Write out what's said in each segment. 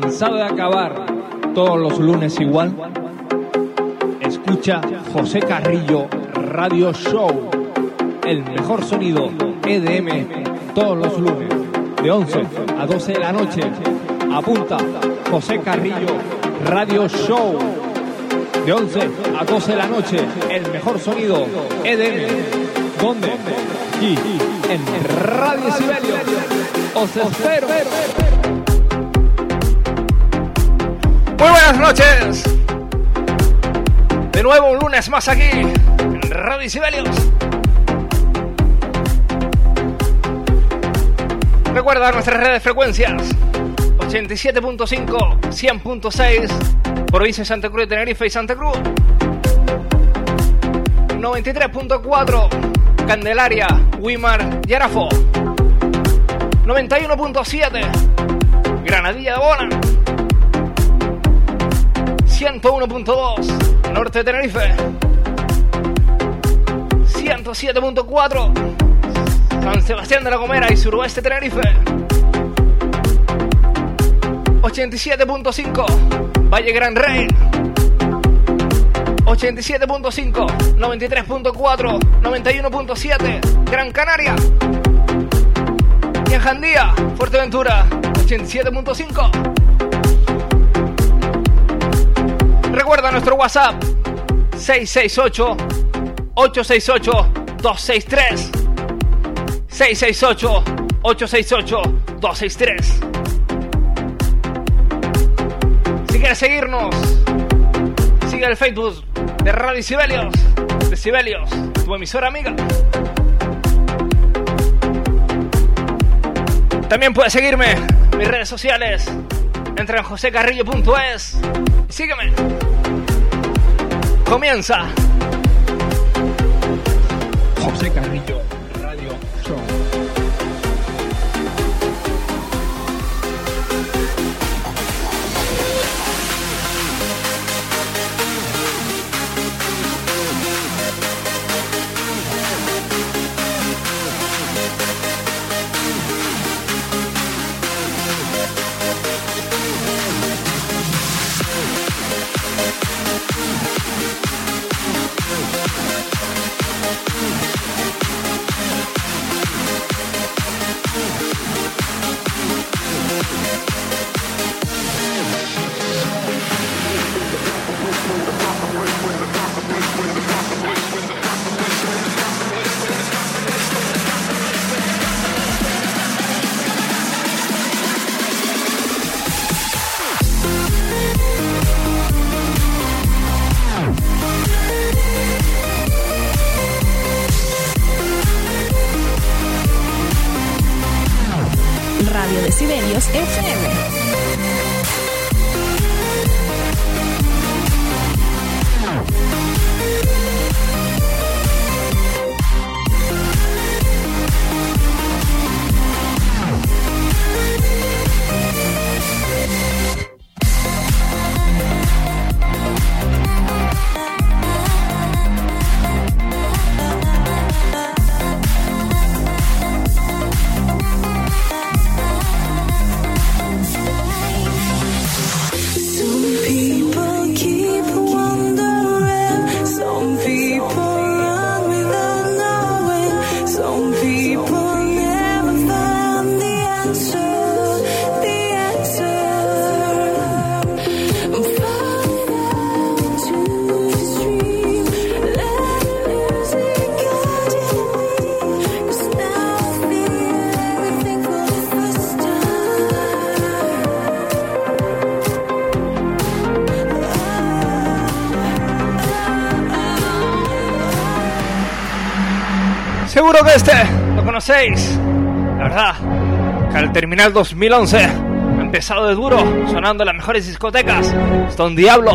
¿Cansado de acabar todos los lunes igual? Escucha José Carrillo Radio Show, el mejor sonido EDM todos los lunes, de 11 a 12 de la noche. Apunta José Carrillo Radio Show, de 11 a 12 de la noche, el mejor sonido EDM. ¿Dónde? Aquí, en Radio Sibelio. Os espero. Muy buenas noches. De nuevo un lunes más aquí en Radio Sibelius. Recuerda nuestras redes frecuencias 87.5, 100.6, provincia de Santa Cruz de Tenerife y Santa Cruz. 93.4, Candelaria, Wimar y Arafo. 91.7, Granadilla de Bona. 101.2, Norte Tenerife. 107.4, San Sebastián de la Gomera y Suroeste Tenerife. 87.5, Valle Gran Rey. 87.5, 93.4, 91.7, Gran Canaria. Y en Jandía, Fuerteventura, 87.5. Nuestro WhatsApp 668 868 263 668 868 263 Si quieres seguirnos, sigue el Facebook de Radio Sibelios, de Sibelios, tu emisora amiga. También puedes seguirme en mis redes sociales. Entra en josecarrillo.es. Sígueme. Comienza. José Carrillo 6. La verdad, que al terminar 2011 ha empezado de duro, sonando las mejores discotecas. Stone Diablo,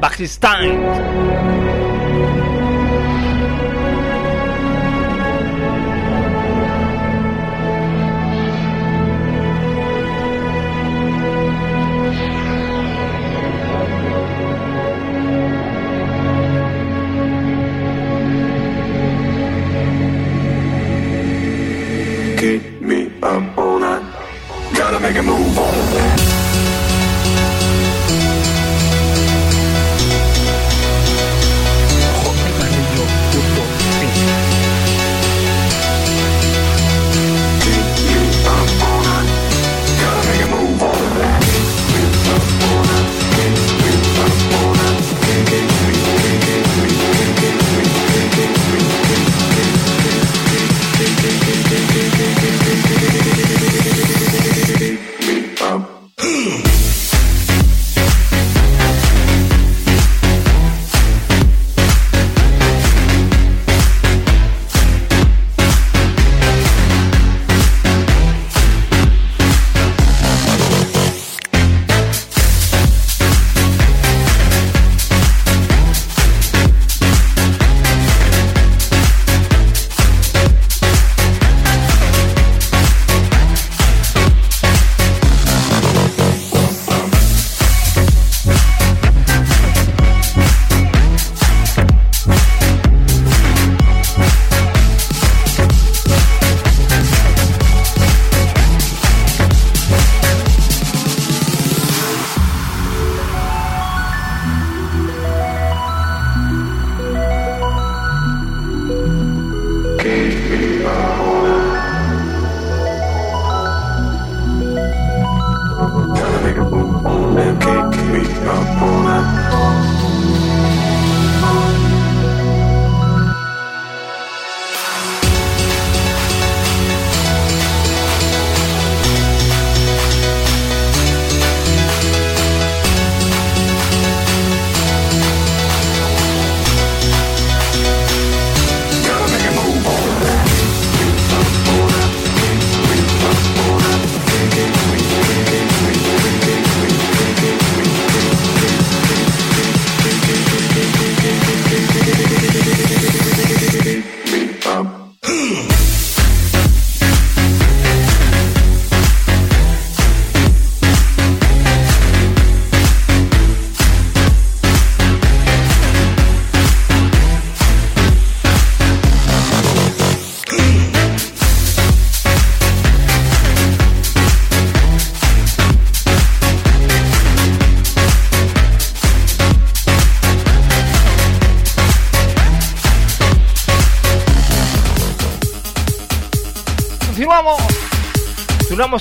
Backstime.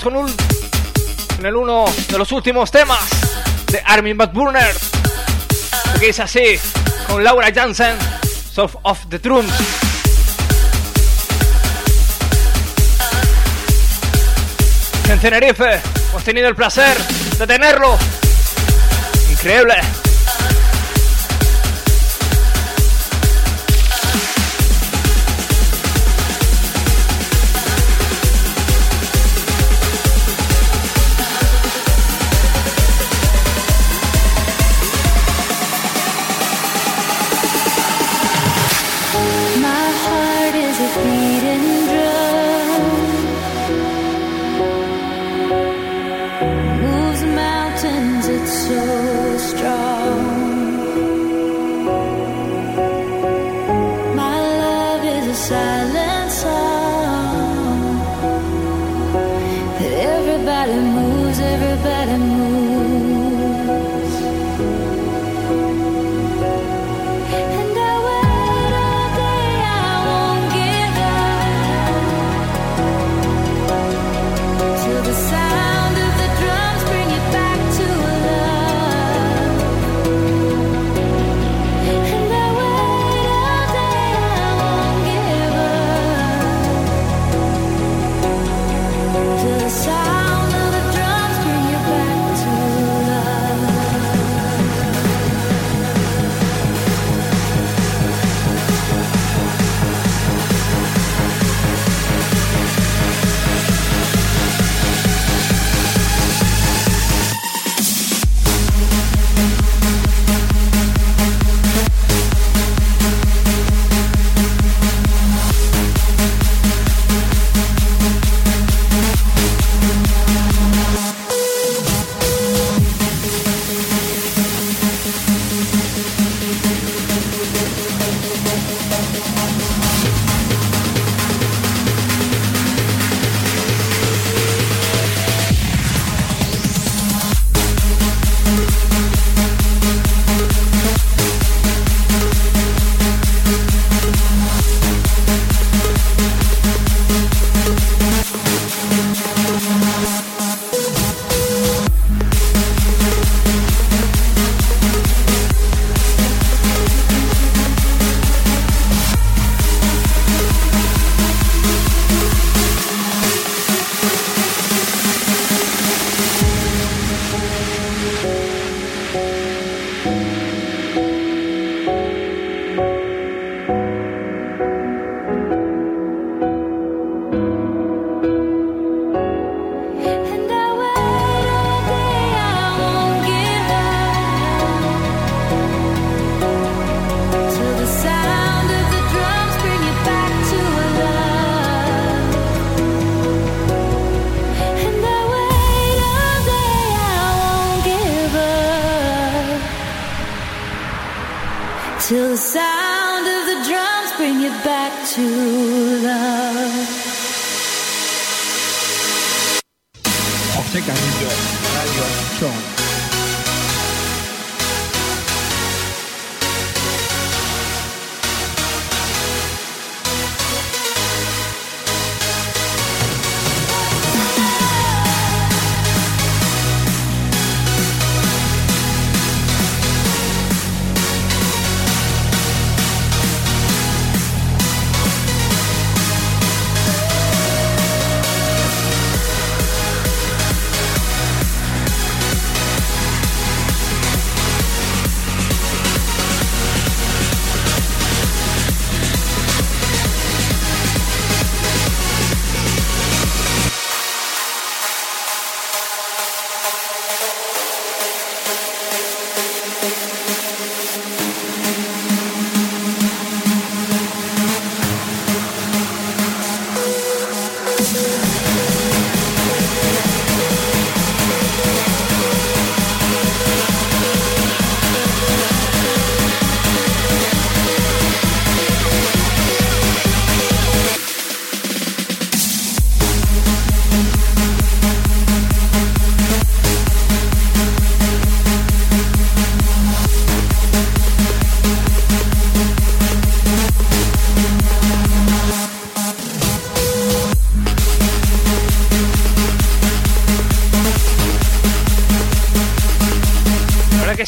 con, el uno de los últimos temas de Armin Burner que es así, con Laura Jansen, Soft of the Drums. en Tenerife. Hemos tenido el placer de tenerlo. Increíble.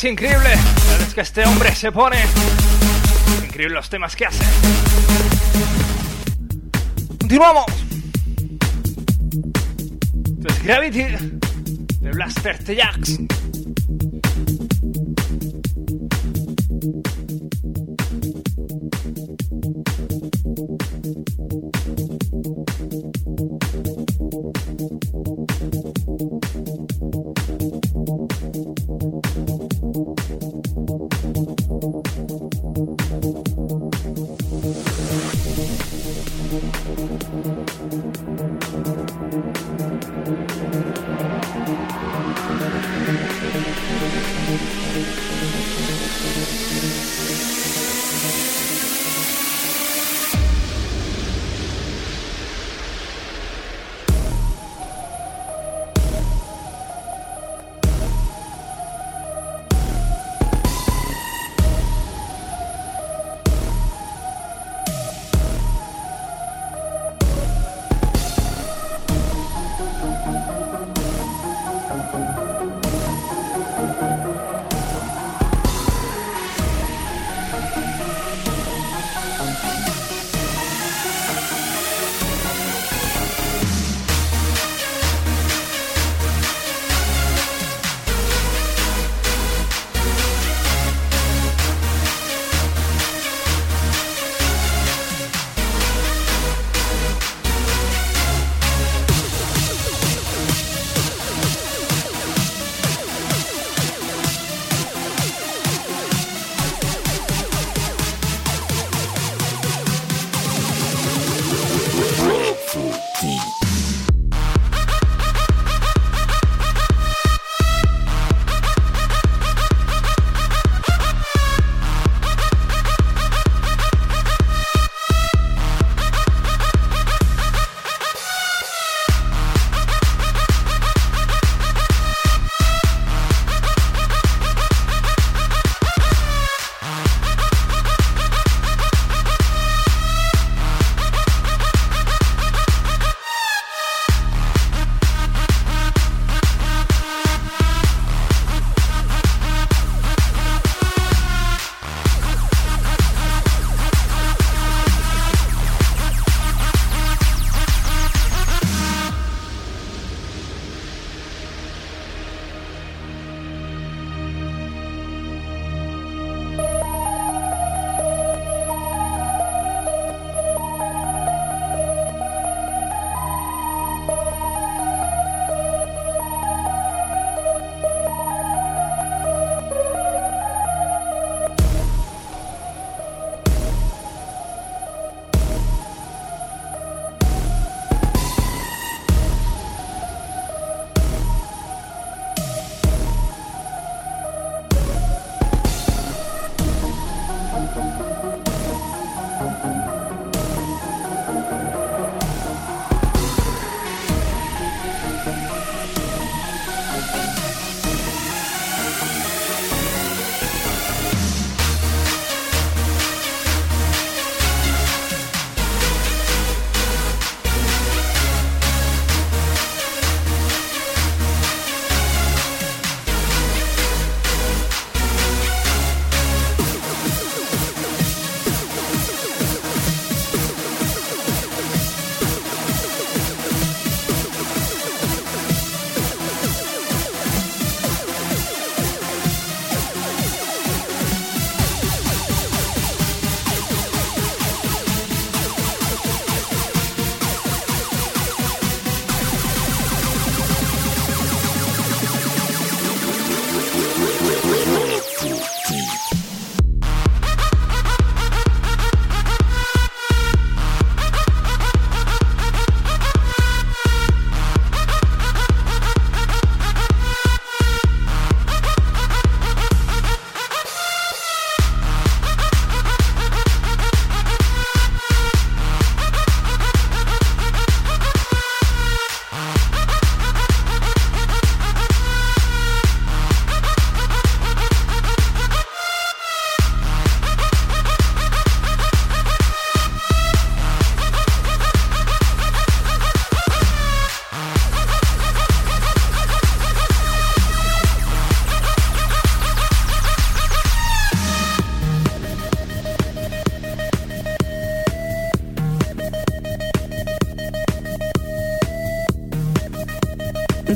Increíble. Es que este hombre se pone. Increíble los temas que hace. Continuamos. Esto es Gravity de Blaster T-Jax.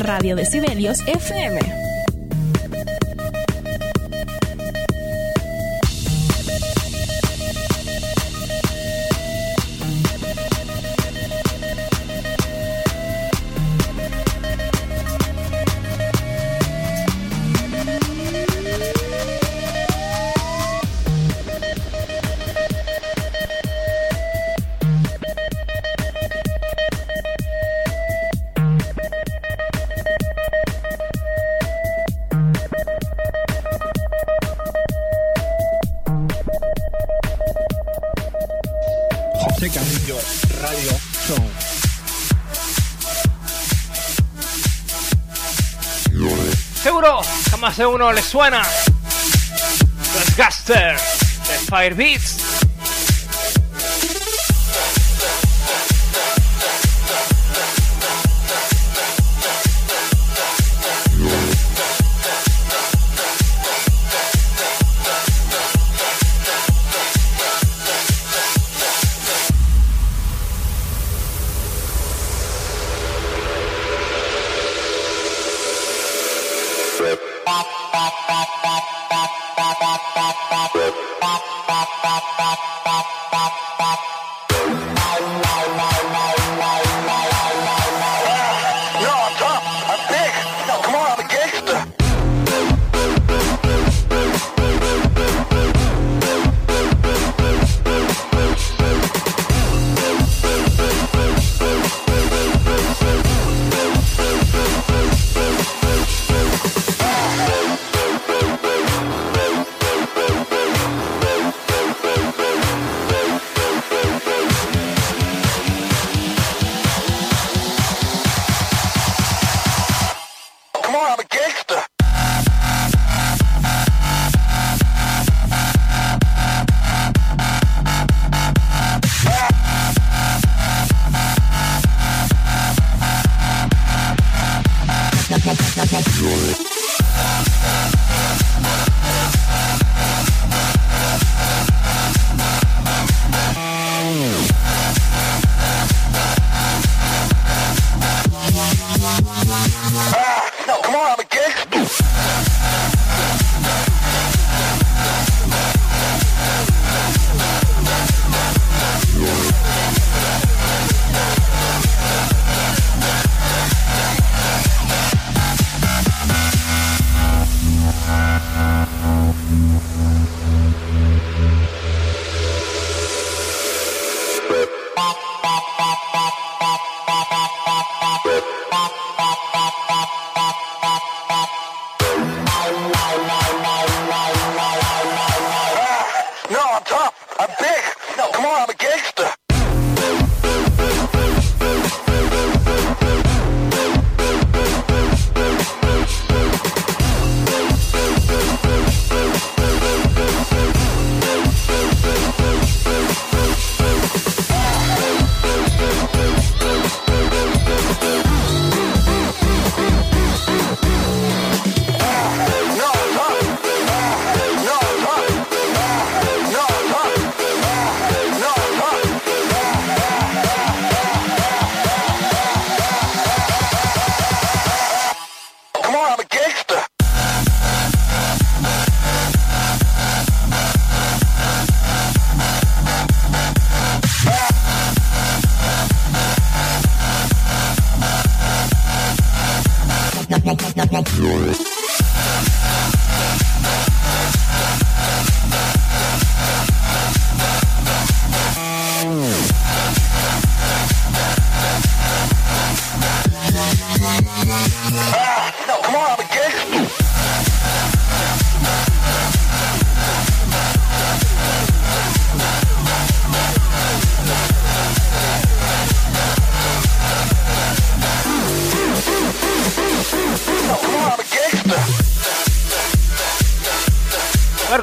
Radio Decibelios FM. Uno le suena. Los Gaster de Fire Beats.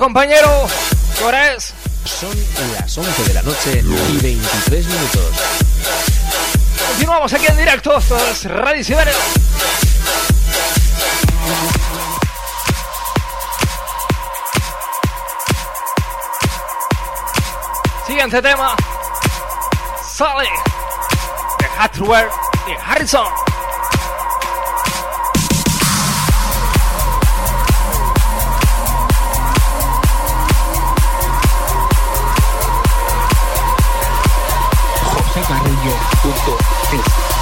Compañero, ¿qué hora es? Son las 11 de la noche y 23 minutos. Continuamos aquí en directo. Esto es Radio. Siguiente tema. Sally de Hardware y Harrison. carrillo.es.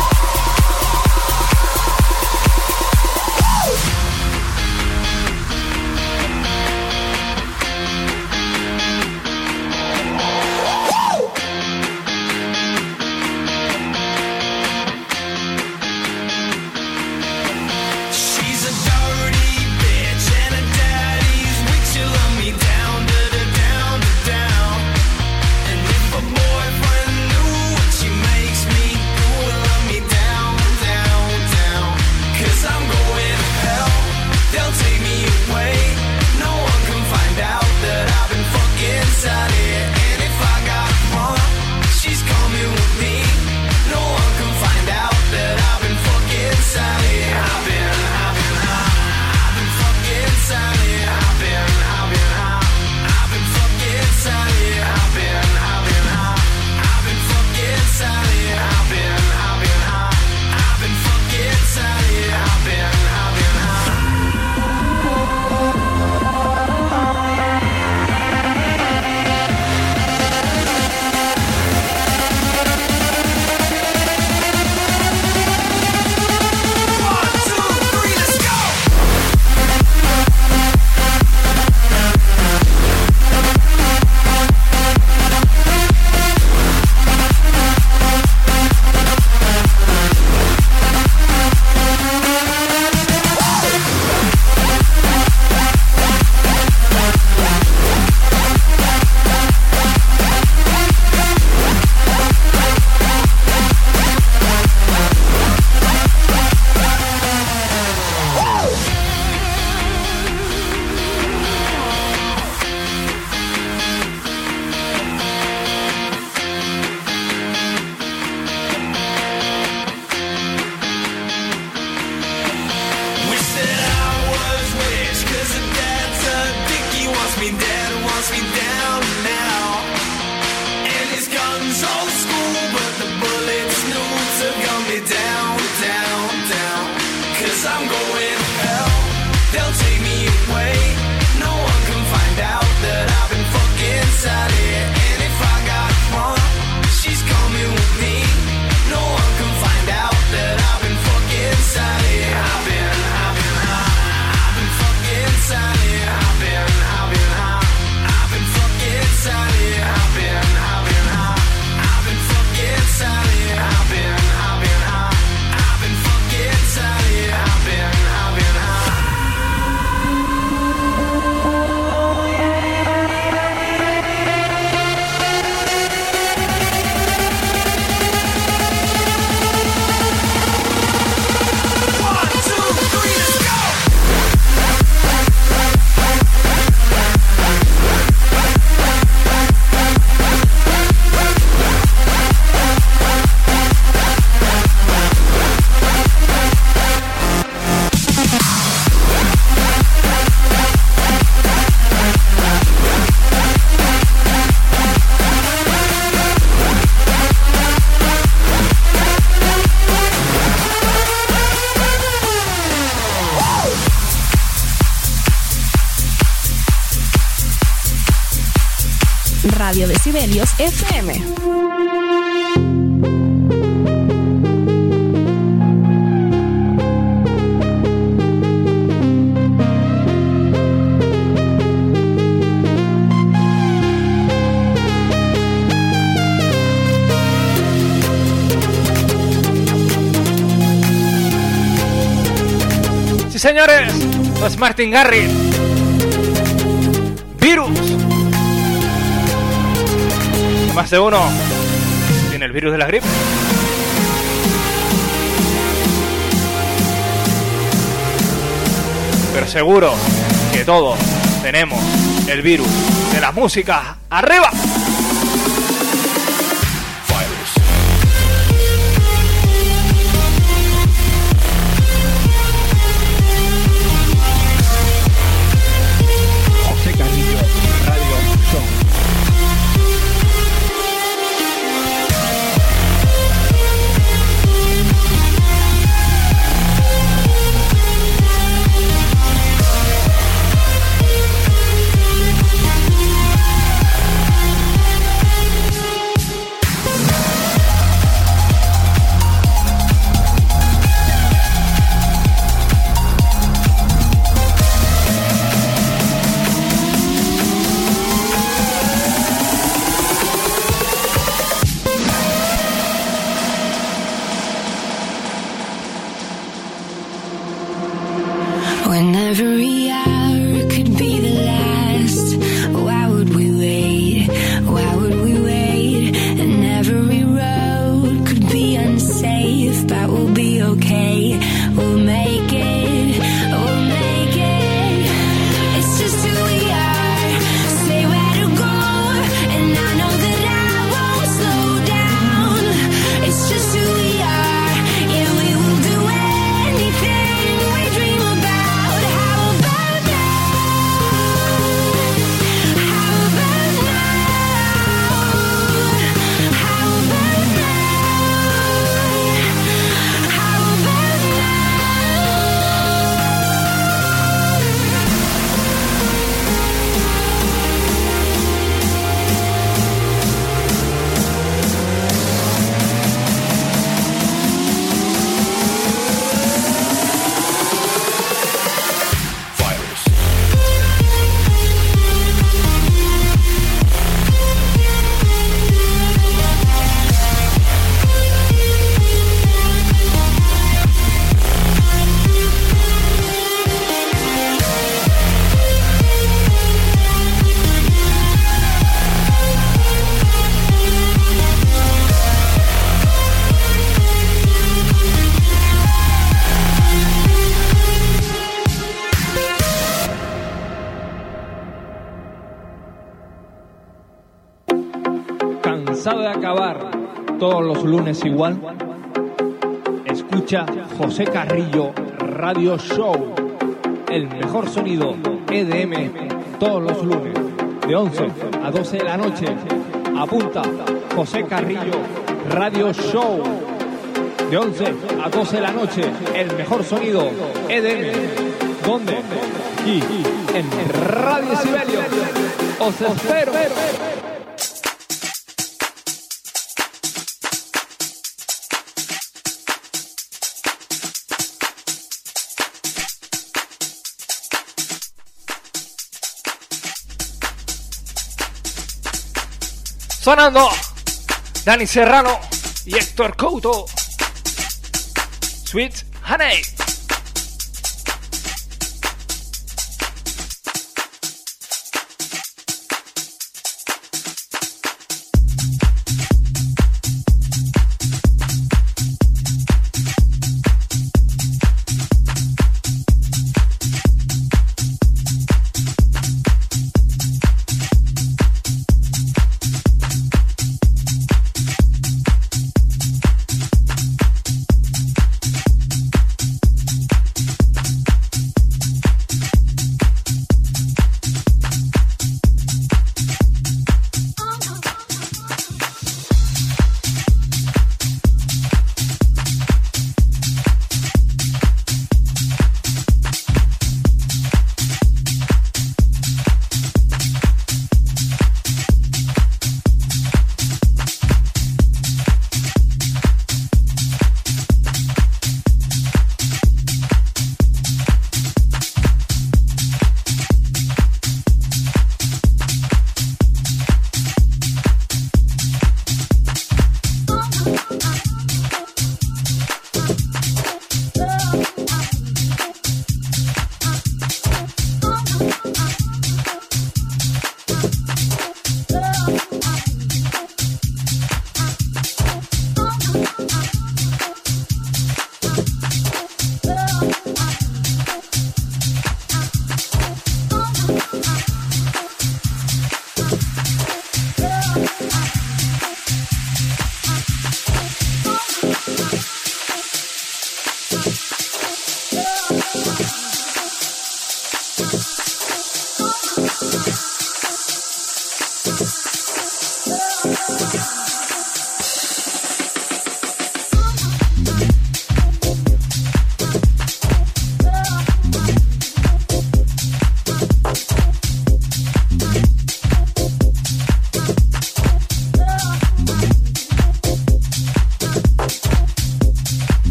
Radio Decibelios FM. Señores, pues Martin Garrix. Más uno tiene el virus de la gripe. Pero seguro que todos tenemos el virus de la música. ¡Arriba! When every hour los lunes igual? Escucha José Carrillo Radio Show. El mejor sonido EDM todos los lunes. De 11 a 12 de la noche. Apunta José Carrillo Radio Show. De 11 a 12 de la noche. El mejor sonido EDM. ¿Dónde? Aquí en Radio Sibelio. Os espero. Sonando Dani Serrano y Héctor Couto. Sweet Honey.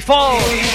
64.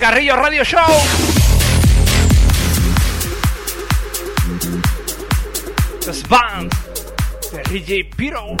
Carrillo Radio Show. This band de DJ Piro.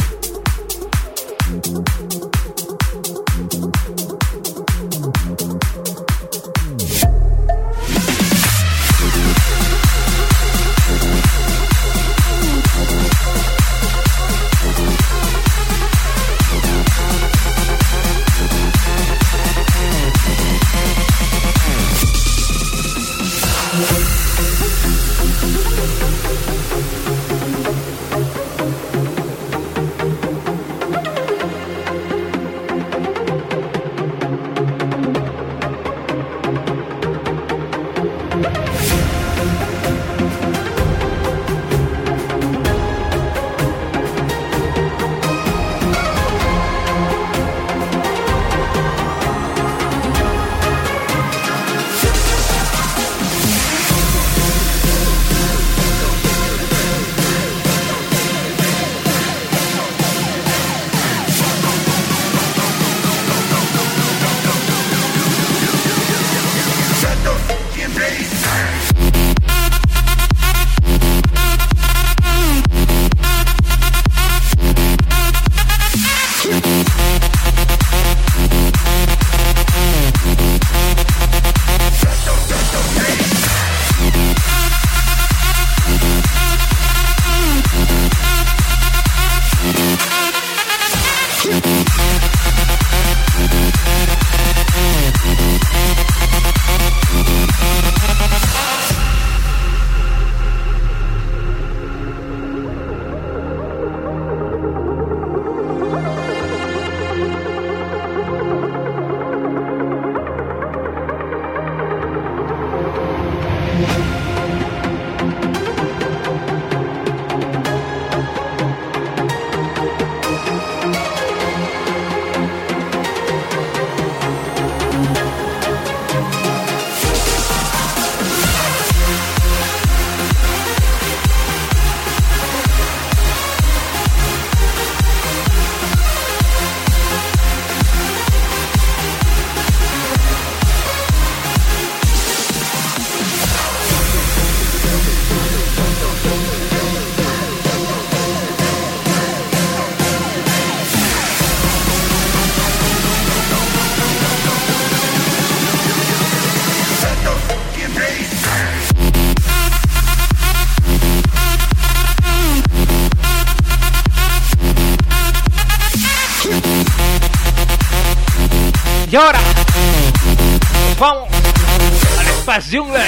Al espacio jungle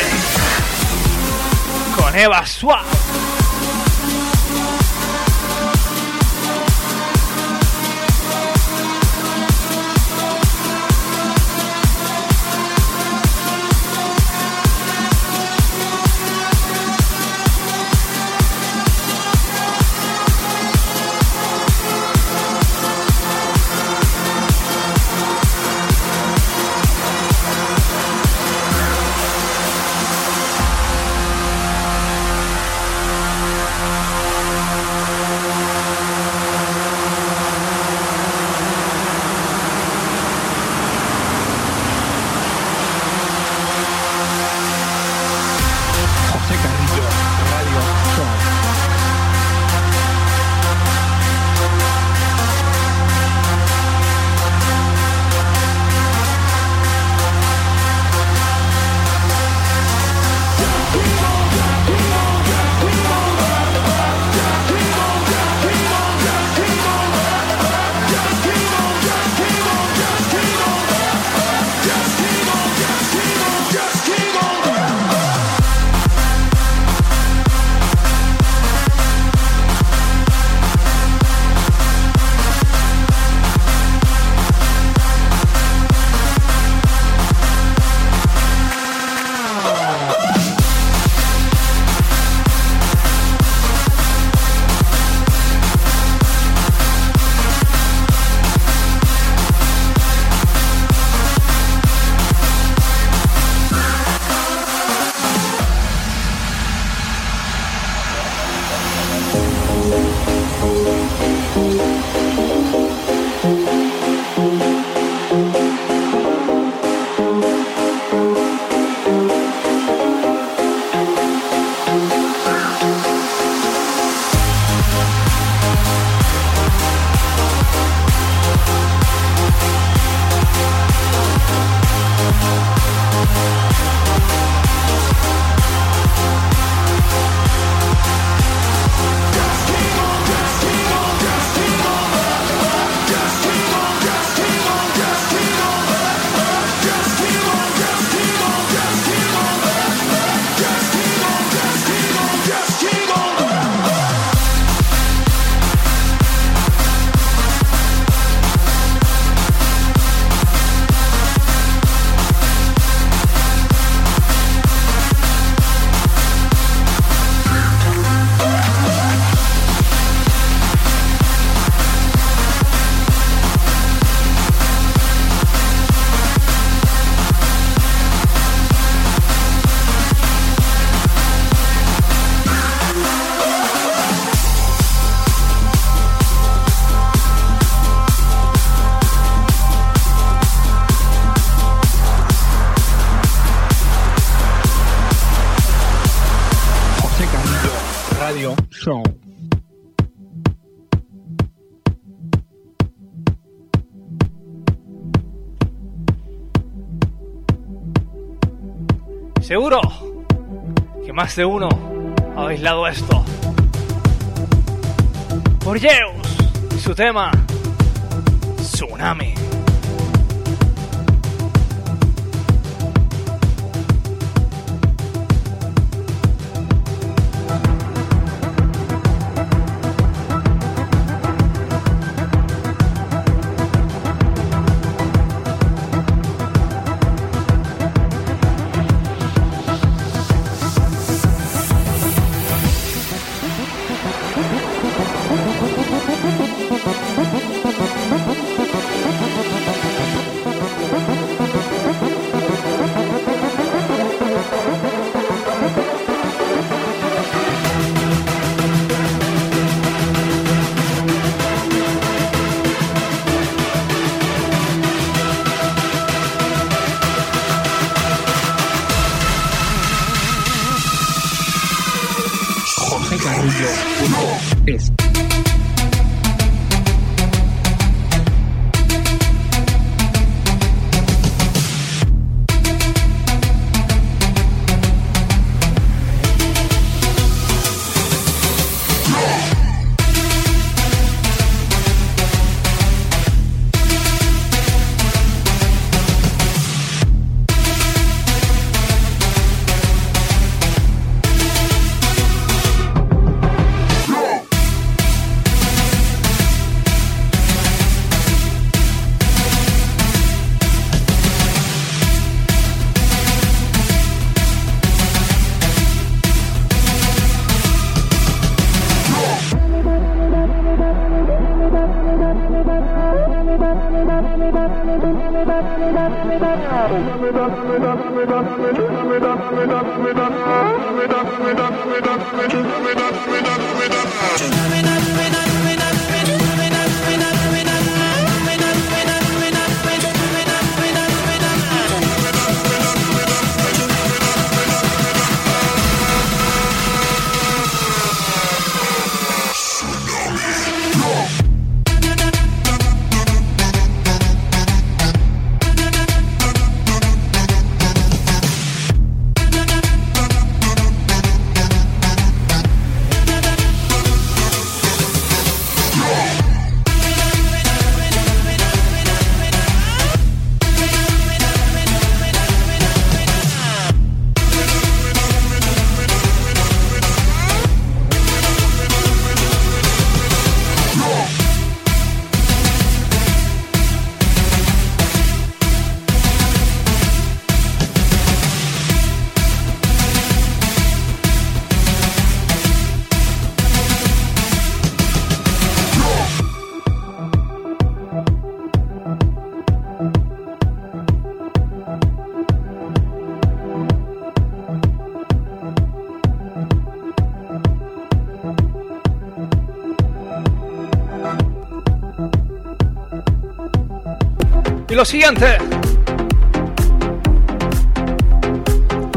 con Eva. Más de uno ha aislado esto. Por Zeus y su tema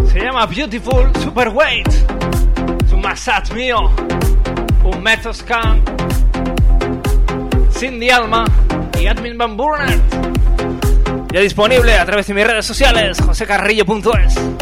se llama Beautiful Superweight. Es un masat mío, un Method Scan, Cindy Alma y Admin Van Burner. Ya disponible a través de mis redes sociales, josecarrillo.es.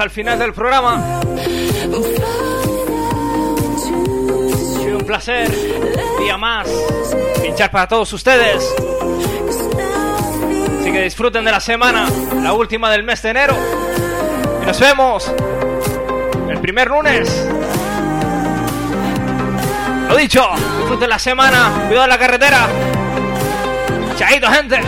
al final del programa. Ha sido un placer, día más, pinchar para todos ustedes. Así que disfruten de la semana, la última del mes de enero. Y nos vemos el primer lunes. Lo dicho, disfruten la semana, cuidado la carretera. Chaito, gente.